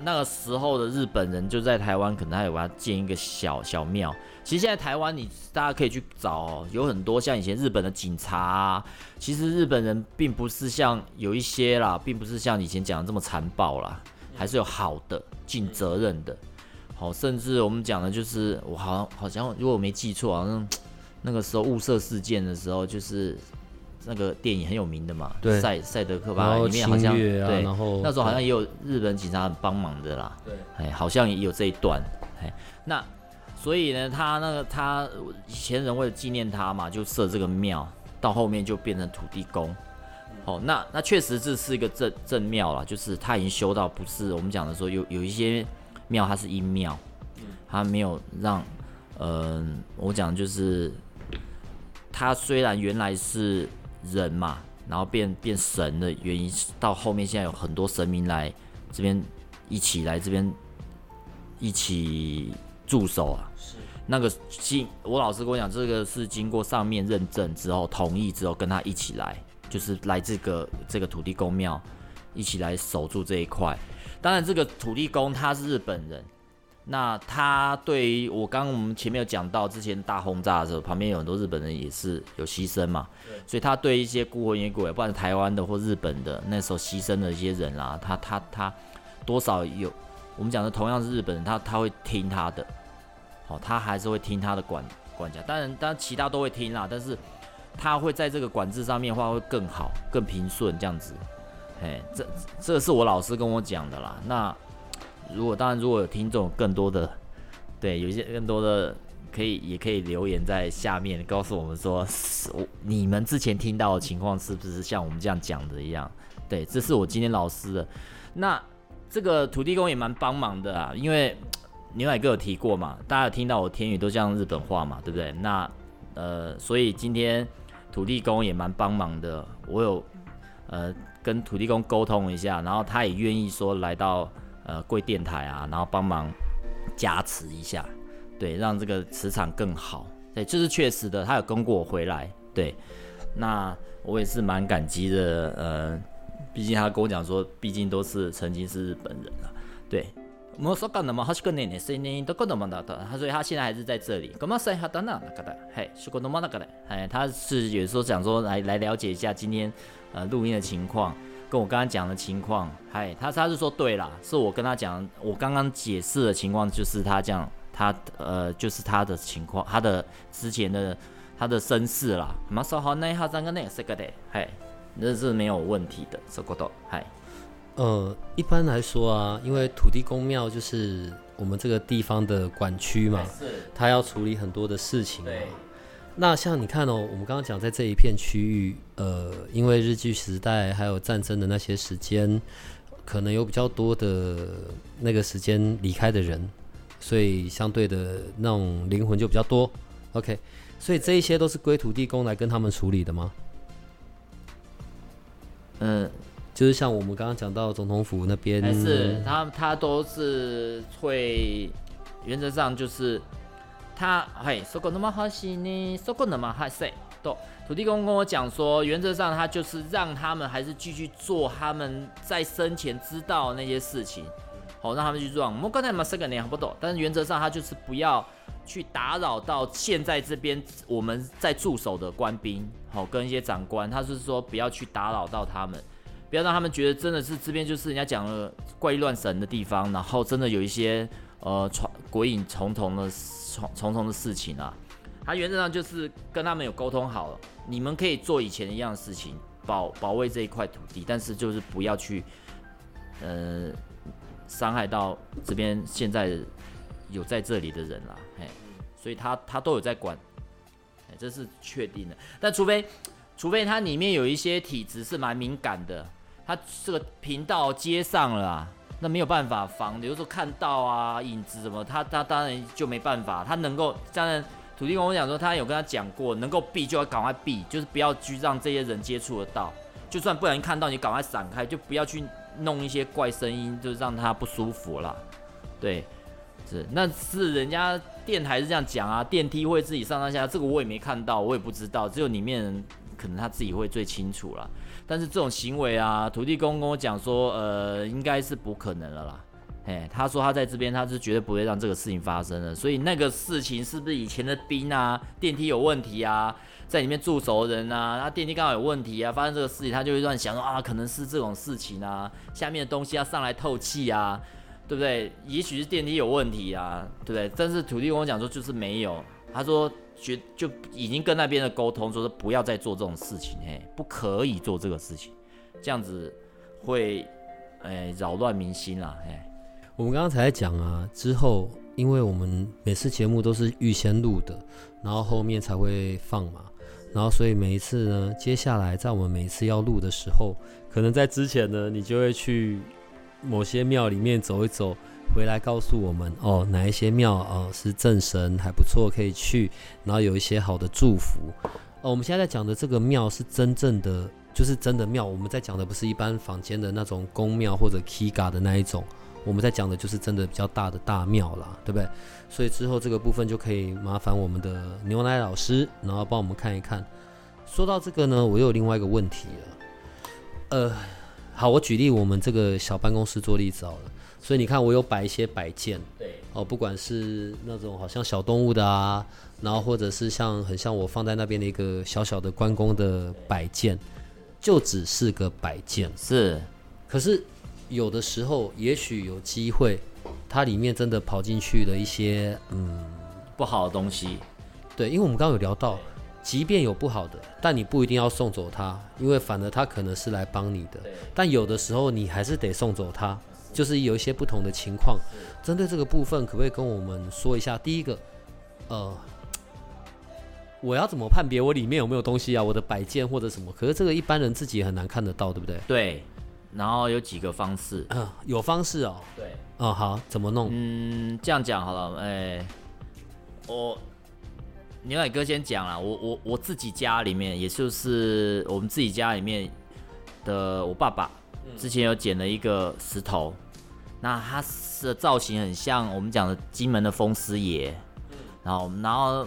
[SPEAKER 2] 那个时候的日本人就在台湾可能还有给他建一个小小庙。其实现在台湾你大家可以去找，有很多像以前日本的警察，其实日本人并不是像有一些啦，并不是像以前讲的这么残暴啦，还是有好的尽责任的。好，甚至我们讲的就是，我好像好像如果我没记错，好像那个时候雾社事件的时候，就是那个电影很有名的嘛，
[SPEAKER 1] 对，
[SPEAKER 2] 赛赛德克巴莱里面好像
[SPEAKER 1] 对，
[SPEAKER 2] 然
[SPEAKER 1] 后
[SPEAKER 2] 那时候好像也有日本警察很帮忙的啦，
[SPEAKER 1] 对，
[SPEAKER 2] 哎，好像也有这一段，哎，那所以呢，他那个他以前人为了纪念他嘛，就设这个庙，到后面就变成土地公，哦，那那确实这是一个正正庙了，就是他已经修到不是我们讲的说有有一些。庙它是阴庙，它没有让，嗯，我讲就是，它虽然原来是人嘛，然后变变神的原因，到后面现在有很多神明来这边一起来这边一起驻守啊。是那个经，我老师跟我讲，这个是经过上面认证之后同意之后，跟他一起来，就是来这个这个土地公庙一起来守住这一块。当然，这个土地公他是日本人，那他对于我刚刚我们前面有讲到，之前大轰炸的时候，旁边有很多日本人也是有牺牲嘛，所以他对一些孤魂野鬼，不管是台湾的或日本的那时候牺牲的一些人啊，他他他多少有我们讲的同样是日本人，他他会听他的，好，他还是会听他的管管家，当然当然其他都会听啦，但是他会在这个管制上面的话会更好、更平顺这样子，哎，这这是我老师跟我讲的啦，那。如果当然，如果有听众更多的，对，有一些更多的可以，也可以留言在下面告诉我们说，你们之前听到的情况是不是像我们这样讲的一样？对，这是我今天老师的。那这个土地公也蛮帮忙的啊，因为牛奶哥有提过嘛，大家有听到我天语都像日本话嘛，对不对？那呃，所以今天土地公也蛮帮忙的，我有呃跟土地公沟通一下，然后他也愿意说来到。呃，贵电台啊，然后帮忙加持一下，对，让这个磁场更好。对，这是确实的，他有跟过我回来。对，那我也是蛮感激的。呃，毕竟他跟我讲说，毕竟都是曾经是日本人了。对，我说干的嘛，他是个奶奶声音都够那么大的，他所以他现在还是在这里。干嘛说他等等那个的？嘿，是个那么那个的。哎，他是有时候想说来来了解一下今天呃录音的情况。跟我刚刚讲的情况，嗨，他他是说对啦，是我跟他讲，我刚刚解释的情况就是他这样，他呃就是他的情况，他的之前的他的身世啦，马说好那一号三个那个是个的，嗨，那是没有问题的，这个都嗨。
[SPEAKER 1] 呃，一般来说啊，因为土地公庙就是我们这个地方的管区嘛，是，他要处理很多的事情。对。那像你看哦，我们刚刚讲在这一片区域，呃，因为日据时代还有战争的那些时间，可能有比较多的那个时间离开的人，所以相对的那种灵魂就比较多。OK，所以这一些都是归土地公来跟他们处理的吗？
[SPEAKER 2] 嗯，
[SPEAKER 1] 就是像我们刚刚讲到总统府那边，
[SPEAKER 2] 是他他都是会原则上就是。他嘿，说过那么好些呢，说过那么好些。都土地公跟我讲说，原则上他就是让他们还是继续做他们在生前知道那些事情，好让他们去做。我们刚才嘛，这个你还不懂，但是原则上他就是不要去打扰到现在这边我们在驻守的官兵，好跟一些长官，他是说不要去打扰到他们，不要让他们觉得真的是这边就是人家讲了怪力乱神的地方，然后真的有一些呃传鬼影重重的。重重的事情啊，他原则上就是跟他们有沟通好了，你们可以做以前一样的事情，保保卫这一块土地，但是就是不要去，呃，伤害到这边现在有在这里的人了，嘿，所以他他都有在管，这是确定的。但除非除非他里面有一些体质是蛮敏感的，他这个频道接上了。那没有办法防，比如说看到啊影子什么，他他当然就没办法。他能够当然，土地公我讲说，他有跟他讲过，能够避就要赶快避，就是不要去让这些人接触得到。就算不小心看到，你赶快闪开，就不要去弄一些怪声音，就让他不舒服了。对，是那是人家电台是这样讲啊，电梯会自己上上下，这个我也没看到，我也不知道，只有里面可能他自己会最清楚了。但是这种行为啊，土地公跟我讲说，呃，应该是不可能了啦。哎，他说他在这边，他是绝对不会让这个事情发生的。所以那个事情是不是以前的兵啊，电梯有问题啊，在里面驻守的人啊，那电梯刚好有问题啊，发生这个事情，他就会乱想啊，可能是这种事情啊，下面的东西要上来透气啊，对不对？也许是电梯有问题啊，对不对？但是土地公讲说就是没有，他说。觉就已经跟那边的沟通，说是不要再做这种事情，嘿，不可以做这个事情，这样子会，哎，扰乱民心啦，嘿。
[SPEAKER 1] 我们刚刚才讲啊，之后因为我们每次节目都是预先录的，然后后面才会放嘛，然后所以每一次呢，接下来在我们每一次要录的时候，可能在之前呢，你就会去某些庙里面走一走。回来告诉我们哦，哪一些庙哦是正神还不错，可以去，然后有一些好的祝福。哦，我们现在在讲的这个庙是真正的，就是真的庙。我们在讲的不是一般坊间的那种宫庙或者 Kiga 的那一种，我们在讲的就是真的比较大的大庙啦，对不对？所以之后这个部分就可以麻烦我们的牛奶老师，然后帮我们看一看。说到这个呢，我又有另外一个问题了。呃，好，我举例我们这个小办公室做例子好了。所以你看，我有摆一些摆件，
[SPEAKER 2] 对，
[SPEAKER 1] 哦，不管是那种好像小动物的啊，然后或者是像很像我放在那边的一个小小的关公的摆件，就只是个摆件。
[SPEAKER 2] 是，
[SPEAKER 1] 可是有的时候，也许有机会，它里面真的跑进去了一些嗯
[SPEAKER 2] 不好的东西。
[SPEAKER 1] 对，因为我们刚刚有聊到，即便有不好的，但你不一定要送走它，因为反而它可能是来帮你的。但有的时候你还是得送走它，就是有一些不同的情况。针对这个部分，可不可以跟我们说一下？第一个，呃，我要怎么判别我里面有没有东西啊？我的摆件或者什么？可是这个一般人自己也很难看得到，对不对？
[SPEAKER 2] 对，然后有几个方式。
[SPEAKER 1] 嗯，有方式哦。
[SPEAKER 2] 对。
[SPEAKER 1] 哦，好，怎么弄？
[SPEAKER 2] 嗯，这样讲好了，哎，我。牛奶哥先讲了，我我我自己家里面，也就是我们自己家里面的我爸爸，之前有捡了一个石头，那它的造型很像我们讲的金门的风师爷，然后然后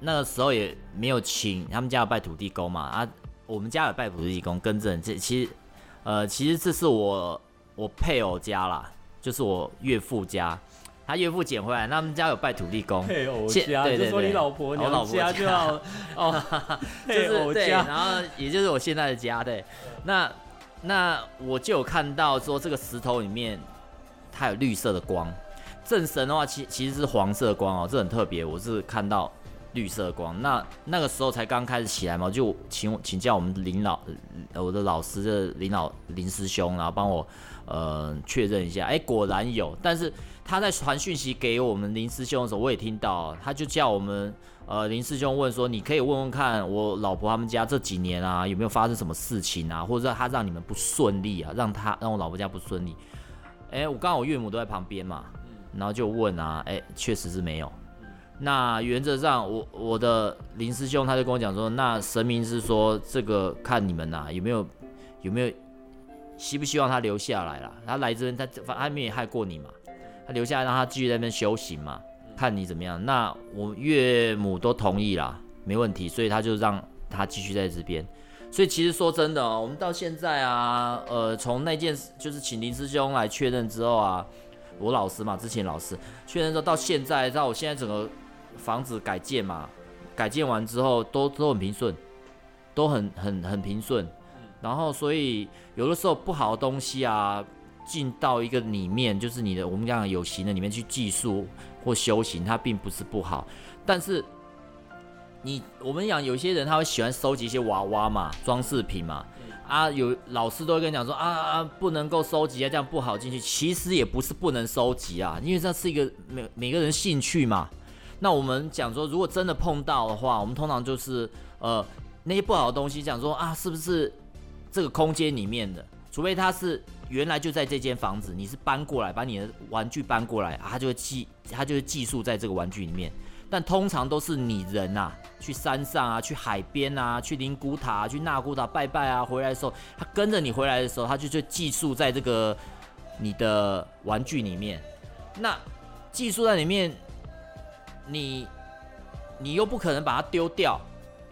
[SPEAKER 2] 那个时候也没有请他们家有拜土地公嘛，啊，我们家有拜土地公，跟着这其实呃其实这是我我配偶家啦，就是我岳父家。他岳父捡回来，他们家有拜土地公。
[SPEAKER 1] 配偶家，
[SPEAKER 2] 对对
[SPEAKER 1] 对，你老婆娘家就要
[SPEAKER 2] 哦，就是对，然后也就是我现在的家，对。那那我就有看到说这个石头里面它有绿色的光，正神的话其其实是黄色光哦，这很特别，我是看到绿色光。那那个时候才刚开始起来嘛，就请请教我们林老我的老师的林老林师兄，然后帮我呃确认一下，哎，果然有，但是。他在传讯息给我们林师兄的时候，我也听到，他就叫我们，呃，林师兄问说，你可以问问看我老婆他们家这几年啊，有没有发生什么事情啊，或者他让你们不顺利啊，让他让我老婆家不顺利。哎，我刚好我岳母都在旁边嘛，然后就问啊，哎，确实是没有。那原则上，我我的林师兄他就跟我讲说，那神明是说这个看你们呐，有没有有没有希不希望他留下来啦？他来这边，他反正没害过你嘛。他留下来让他继续在那边修行嘛，看你怎么样。那我岳母都同意啦，没问题，所以他就让他继续在这边。所以其实说真的哦，我们到现在啊，呃，从那件就是请林师兄来确认之后啊，我老师嘛，之前老师确认之后到现在，到我现在整个房子改建嘛，改建完之后都都很平顺，都很很很平顺。然后所以有的时候不好的东西啊。进到一个里面，就是你的我们讲有形的里面去技术或修行，它并不是不好。但是你我们讲有些人他会喜欢收集一些娃娃嘛，装饰品嘛，啊，有老师都会跟你讲说啊啊，不能够收集啊，这样不好进去。其实也不是不能收集啊，因为这是一个每每个人兴趣嘛。那我们讲说，如果真的碰到的话，我们通常就是呃那些不好的东西，讲说啊，是不是这个空间里面的？除非他是原来就在这间房子，你是搬过来把你的玩具搬过来，他就会寄，他就会寄宿在这个玩具里面。但通常都是你人呐，去山上啊，去海边啊，去灵谷塔、啊去纳古塔拜拜啊，回来的时候，他跟着你回来的时候，他就就寄宿在这个你的玩具里面。那寄宿在里面，你你又不可能把它丢掉，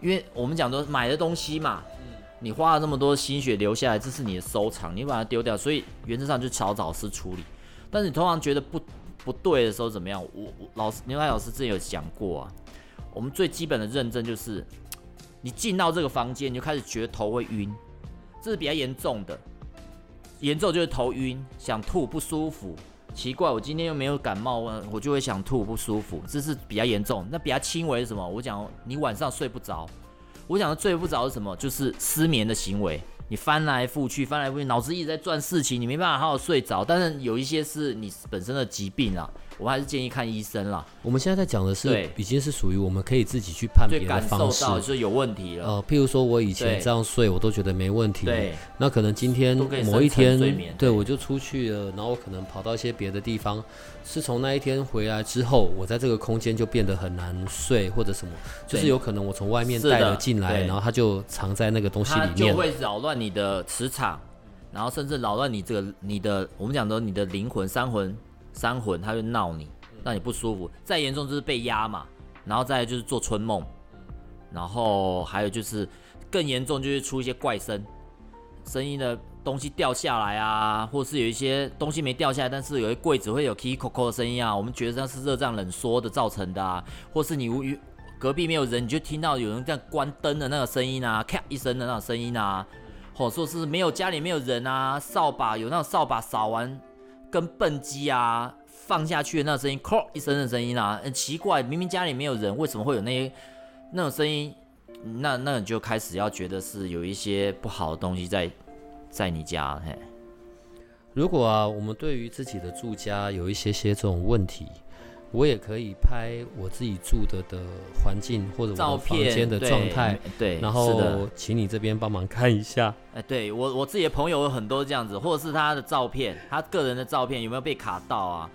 [SPEAKER 2] 因为我们讲说买的东西嘛。你花了那么多心血留下来，这是你的收藏，你把它丢掉，所以原则上就找老师处理。但是你通常觉得不不对的时候怎么样？我我老师牛海老师之前有讲过啊，我们最基本的认证就是，你进到这个房间你就开始觉得头会晕，这是比较严重的，严重就是头晕、想吐、不舒服。奇怪，我今天又没有感冒，我就会想吐不舒服，这是比较严重。那比较轻微是什么？我讲你晚上睡不着。我讲的睡不着是什么？就是失眠的行为。你翻来覆去，翻来覆去，脑子一直在转事情，你没办法好好睡着。但是有一些是你本身的疾病啊。我还是建议看医生啦。
[SPEAKER 1] 我们现在在讲的是，已经是属于我们可以自己去判别的方式，
[SPEAKER 2] 就是有问题了。
[SPEAKER 1] 呃，譬如说我以前这样睡，我都觉得没问题。
[SPEAKER 2] 对。
[SPEAKER 1] 那可能今天某一天，对我就出去了，然后我可能跑到一些别的地方，是从那一天回来之后，我在这个空间就变得很难睡，或者什么，就是有可能我从外面带了进来，然后它就藏在那个东西里面，
[SPEAKER 2] 就会扰乱你的磁场，然后甚至扰乱你这个你的我们讲的你的灵魂、三魂。三魂，他就闹你，让你不舒服。再严重就是被压嘛，然后再就是做春梦，然后还有就是更严重就是出一些怪声，声音的东西掉下来啊，或是有一些东西没掉下来，但是有些柜子会有 key c o c o 的声音啊，我们觉得那是热胀冷缩的造成的啊，或是你无语隔壁没有人，你就听到有人在关灯的那个声音啊，咔一声的那种声音啊，或说是没有家里没有人啊，扫把有那种扫把扫完跟笨鸡啊放下去的那种声音，咔一声的声音啊，很奇怪，明明家里没有人，为什么会有那些那种声音？那那你就开始要觉得是有一些不好的东西在在你家嘿。
[SPEAKER 1] 如果啊，我们对于自己的住家有一些些这种问题，我也可以拍我自己住的的环境或者我房间的状态，
[SPEAKER 2] 对，
[SPEAKER 1] 然后请你这边帮忙看一下。
[SPEAKER 2] 哎，对我我自己的朋友有很多这样子，或者是他的照片，他个人的照片有没有被卡到啊？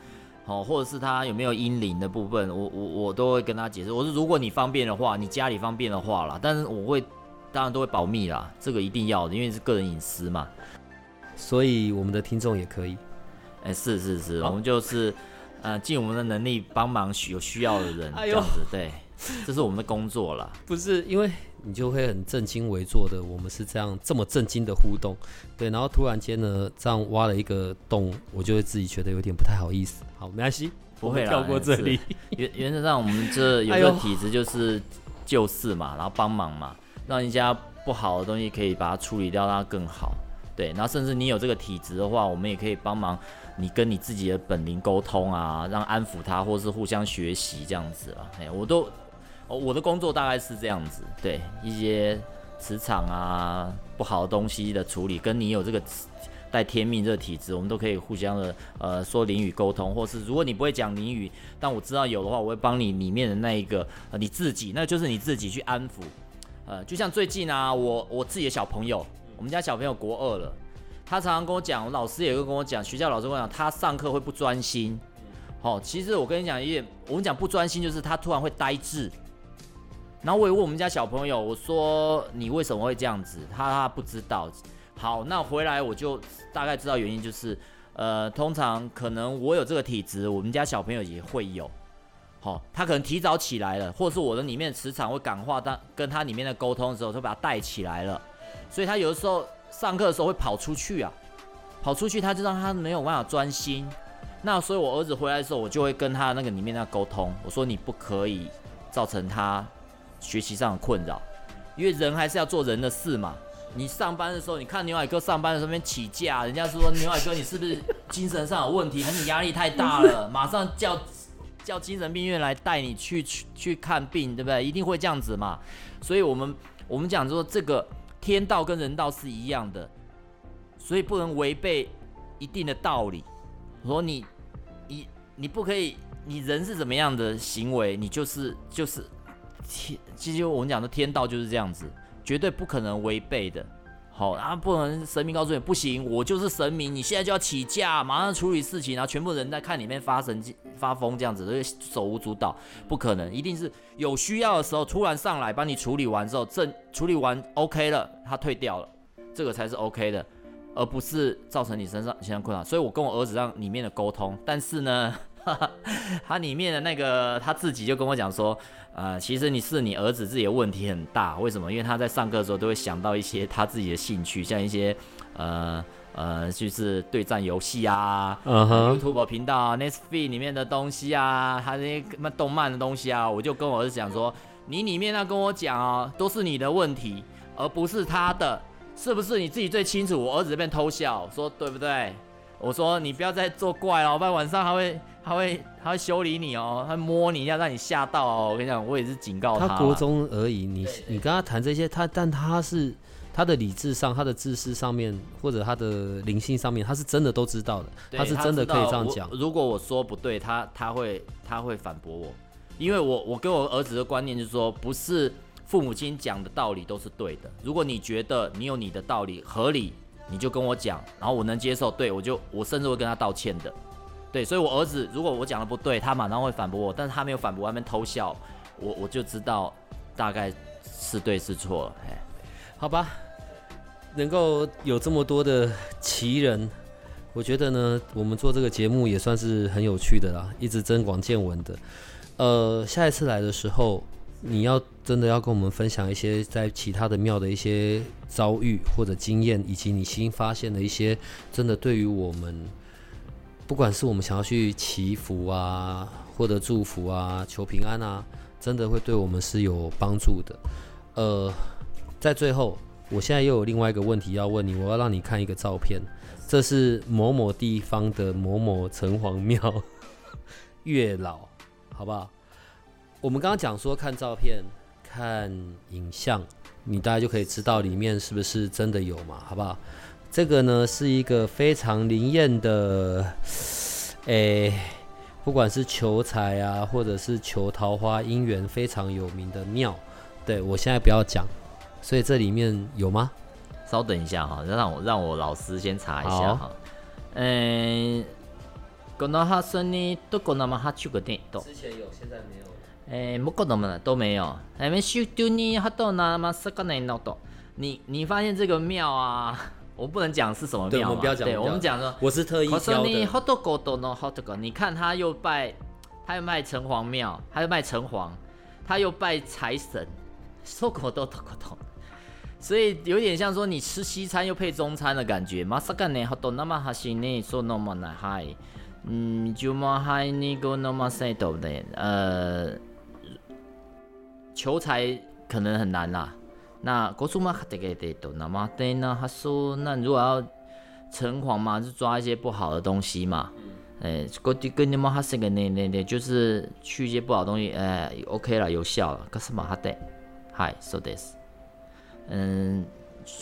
[SPEAKER 2] 哦，或者是他有没有阴灵的部分，我我我都会跟他解释。我说如果你方便的话，你家里方便的话啦，但是我会当然都会保密啦，这个一定要的，因为是个人隐私嘛。
[SPEAKER 1] 所以我们的听众也可以，
[SPEAKER 2] 哎，是是是，我们就是呃尽我们的能力帮忙有需要的人这样子，对，这是我们的工作了。
[SPEAKER 1] 不是因为你就会很正襟危坐的，我们是这样这么正经的互动，对，然后突然间呢这样挖了一个洞，我就会自己觉得有点不太好意思。好，没关系，
[SPEAKER 2] 不会
[SPEAKER 1] 跳过这里。
[SPEAKER 2] 原原则上我们这 有个体质就是救世嘛，然后帮忙嘛，让人家不好的东西可以把它处理掉，让它更好。对，然后甚至你有这个体质的话，我们也可以帮忙你跟你自己的本灵沟通啊，让安抚他，或是互相学习这样子啊。哎，我都，哦我的工作大概是这样子。对，一些磁场啊不好的东西的处理，跟你有这个带天命这个体质，我们都可以互相的呃说灵语沟通，或是如果你不会讲灵语，但我知道有的话，我会帮你里面的那一个呃你自己，那就是你自己去安抚。呃，就像最近啊，我我自己的小朋友。我们家小朋友国二了，他常常跟我讲，老师也会跟我讲，学校老师跟我讲，他上课会不专心。好，其实我跟你讲，因为我们讲不专心，就是他突然会呆滞。然后我也问我们家小朋友，我说你为什么会这样子？他他不知道。好，那回来我就大概知道原因，就是呃，通常可能我有这个体质，我们家小朋友也会有。好，他可能提早起来了，或者是我的里面磁场会感化，当跟他里面的沟通的时候，就把他带起来了。所以他有的时候上课的时候会跑出去啊，跑出去他就让他没有办法专心。那所以我儿子回来的时候，我就会跟他那个里面那沟通，我说你不可以造成他学习上的困扰，因为人还是要做人的事嘛。你上班的时候，你看牛海哥上班的时候边起价，人家说牛海哥你是不是精神上有问题，还是你压力太大了？马上叫叫精神病院来带你去去去看病，对不对？一定会这样子嘛。所以我们我们讲说这个。天道跟人道是一样的，所以不能违背一定的道理。说你，你你不可以，你人是怎么样的行为，你就是就是天，其实我们讲的天道就是这样子，绝对不可能违背的。好啊，不能神明告诉你不行，我就是神明，你现在就要起驾，马上处理事情，然后全部人在看里面发神经发疯这样子，所以手无足蹈，不可能，一定是有需要的时候突然上来帮你处理完之后，正处理完 OK 了，他退掉了，这个才是 OK 的，而不是造成你身上身上困扰。所以我跟我儿子让里面的沟通，但是呢，哈 哈他里面的那个他自己就跟我讲说。呃，其实你是你儿子自己的问题很大，为什么？因为他在上课的时候都会想到一些他自己的兴趣，像一些呃呃，就是对战游戏啊，YouTube 频道啊，Netflix 里面的东西啊，他那些什么动漫的东西啊，我就跟我儿子讲说，你里面要跟我讲哦，都是你的问题，而不是他的，是不是你自己最清楚？我儿子这边偷笑，说对不对？我说你不要再作怪了，不然晚上还会。他会他会修理你哦，他摸你一下让你吓到哦。我跟你讲，我也是警告他。
[SPEAKER 1] 他国中而已，你你跟他谈这些，他但他是他的理智上、他的知识上面或者他的灵性上面，他是真的都知道的。他是真的可以这样讲。
[SPEAKER 2] 如果我说不对，他他会他会反驳我，因为我我跟我儿子的观念就是说，不是父母亲讲的道理都是对的。如果你觉得你有你的道理合理，你就跟我讲，然后我能接受，对我就我甚至会跟他道歉的。对，所以，我儿子如果我讲的不对，他马上会反驳我，但是他没有反驳，外面偷笑，我我就知道大概是对是错了。哎，
[SPEAKER 1] 好吧，能够有这么多的奇人，我觉得呢，我们做这个节目也算是很有趣的啦，一直增广见闻的。呃，下一次来的时候，你要真的要跟我们分享一些在其他的庙的一些遭遇或者经验，以及你新发现的一些真的对于我们，不管是我们想要去祈福啊，或者祝福啊，求平安啊，真的会对我们是有帮助的。呃，在最后，我现在又有另外一个问题要问你，我要让你看一个照片，这是某某地方的某某城隍庙 月老，好不好？我们刚刚讲说看照片、看影像，你大家就可以知道里面是不是真的有嘛，好不好？这个呢是一个非常灵验的，诶，不管是求财啊，或者是求桃花姻缘，非常有名的庙。对我现在不要讲，所以这里面有吗？
[SPEAKER 2] 稍等一下哈，让我让我老师先查一下哈。嗯，この哈森にどこのまは去个店
[SPEAKER 1] 都之前有，现在没有。
[SPEAKER 2] 哎，不过怎么都没有。哎，没修丢你哈都那么是个难闹懂。你你发现这个庙啊，我不能讲是什么庙
[SPEAKER 1] 我们不要讲。
[SPEAKER 2] 对，我们讲说，
[SPEAKER 1] 我是特意挑的。
[SPEAKER 2] 好多狗多狗。你看他又拜，他又卖城隍庙，他又卖城隍，他又拜财神，说狗都都懂。所以有点像说你吃西餐又配中餐的感觉。马萨干呢好多那么哈西呢说那么难嗨，嗯，就嘛嗨你个那么塞对不对？呃。求财可能很难啦。那国术嘛，得给得都那么对呢？他说，那如果要城隍嘛，就抓一些不好的东西嘛。哎，国地跟你们哈是个那那那，就是去一些不好东西，哎，OK 了，有效了。可是嘛，哈得，Hi，so this，嗯，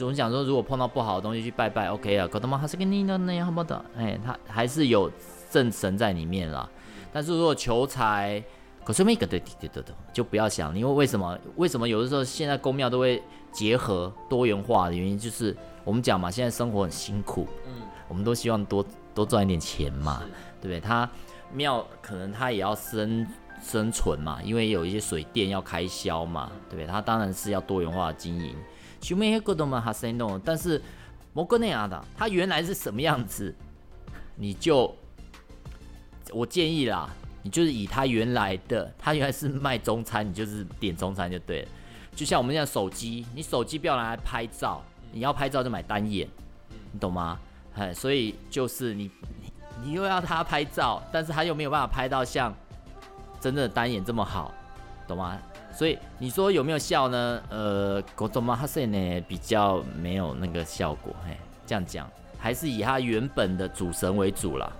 [SPEAKER 2] 我们讲说，如果碰到不好的东西去拜拜，OK 啊。可他妈还是跟你那那样好不的，哎，他还是有正神在里面啦。但是如果求财，可是每个对对对对对，就不要想，因为为什么？为什么有的时候现在公庙都会结合多元化的原因，就是我们讲嘛，现在生活很辛苦，嗯，我们都希望多多赚一点钱嘛，对不对？他庙可能他也要生生存嘛，因为有一些水电要开销嘛，对不对？他当然是要多元化的经营。个都但是摩根内亚的他原来是什么样子，你就我建议啦。你就是以他原来的，他原来是卖中餐，你就是点中餐就对了。就像我们现在手机，你手机不要拿来拍照，你要拍照就买单眼，你懂吗？哎，所以就是你你又要他拍照，但是他又没有办法拍到像真正的单眼这么好，懂吗？所以你说有没有效呢？呃，国中嘛，哈塞呢比较没有那个效果。嘿，这样讲，还是以他原本的主神为主了。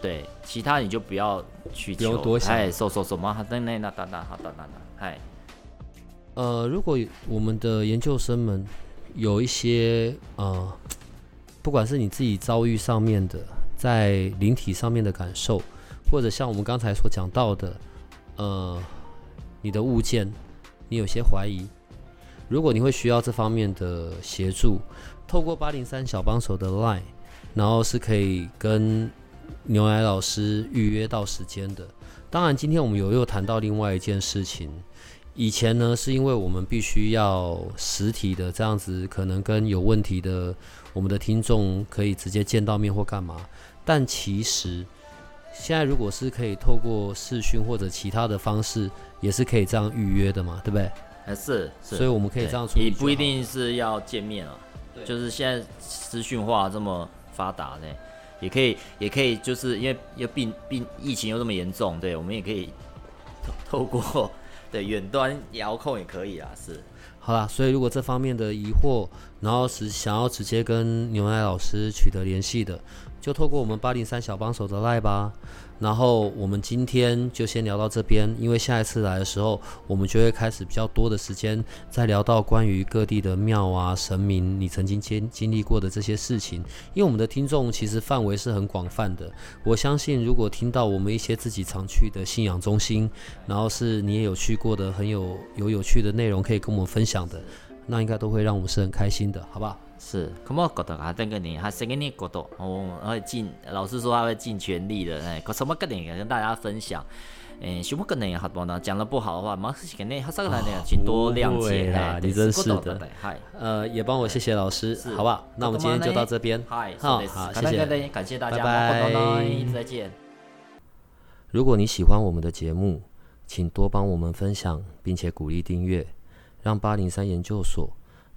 [SPEAKER 2] 对，其他你就不要去求，哎，收收收嘛，好，等那那等等，好，等等等，嗨。
[SPEAKER 1] 呃，如果我们的研究生们有一些呃，不管是你自己遭遇上面的，在灵体上面的感受，或者像我们刚才所讲到的，呃，你的物件，你有些怀疑，如果你会需要这方面的协助，透过八零三小帮手的 line，然后是可以跟。牛奶老师预约到时间的，当然，今天我们有又谈到另外一件事情。以前呢，是因为我们必须要实体的这样子，可能跟有问题的我们的听众可以直接见到面或干嘛。但其实现在如果是可以透过视讯或者其他的方式，也是可以这样预约的嘛，对不对？
[SPEAKER 2] 还是，
[SPEAKER 1] 所以我们可以这样处理。
[SPEAKER 2] 也不一定是要见面啊，就是现在资讯化这么发达呢。也可以，也可以，就是因为又病病疫情又这么严重，对我们也可以透过对远端遥控也可以啊，是。
[SPEAKER 1] 好啦，所以如果这方面的疑惑，然后是想要直接跟牛奶老师取得联系的，就透过我们八零三小帮手的赖吧。然后我们今天就先聊到这边，因为下一次来的时候，我们就会开始比较多的时间，再聊到关于各地的庙啊、神明，你曾经经经历过的这些事情。因为我们的听众其实范围是很广泛的，我相信如果听到我们一些自己常去的信仰中心，然后是你也有去过的很有有有趣的内容可以跟我们分享的，那应该都会让我们是很开心的，好不好？
[SPEAKER 2] 是，可么觉得啊？这个你，还是个你觉得，我会尽，老师说他会尽全力的，哎，可什么跟大家分享？哎，什么好不呢？讲的不好的话，马是跟你他这个来点，请多谅解
[SPEAKER 1] 啦。你真是的，嗨，呃，也帮我谢谢老师，好不好？那我们今天就到这边，
[SPEAKER 2] 嗨，好，好，谢谢，感谢大家，
[SPEAKER 1] 拜拜，
[SPEAKER 2] 再见。
[SPEAKER 1] 如果你喜欢我们的节目，请多帮我们分享，并且鼓励订阅，让八零三研究所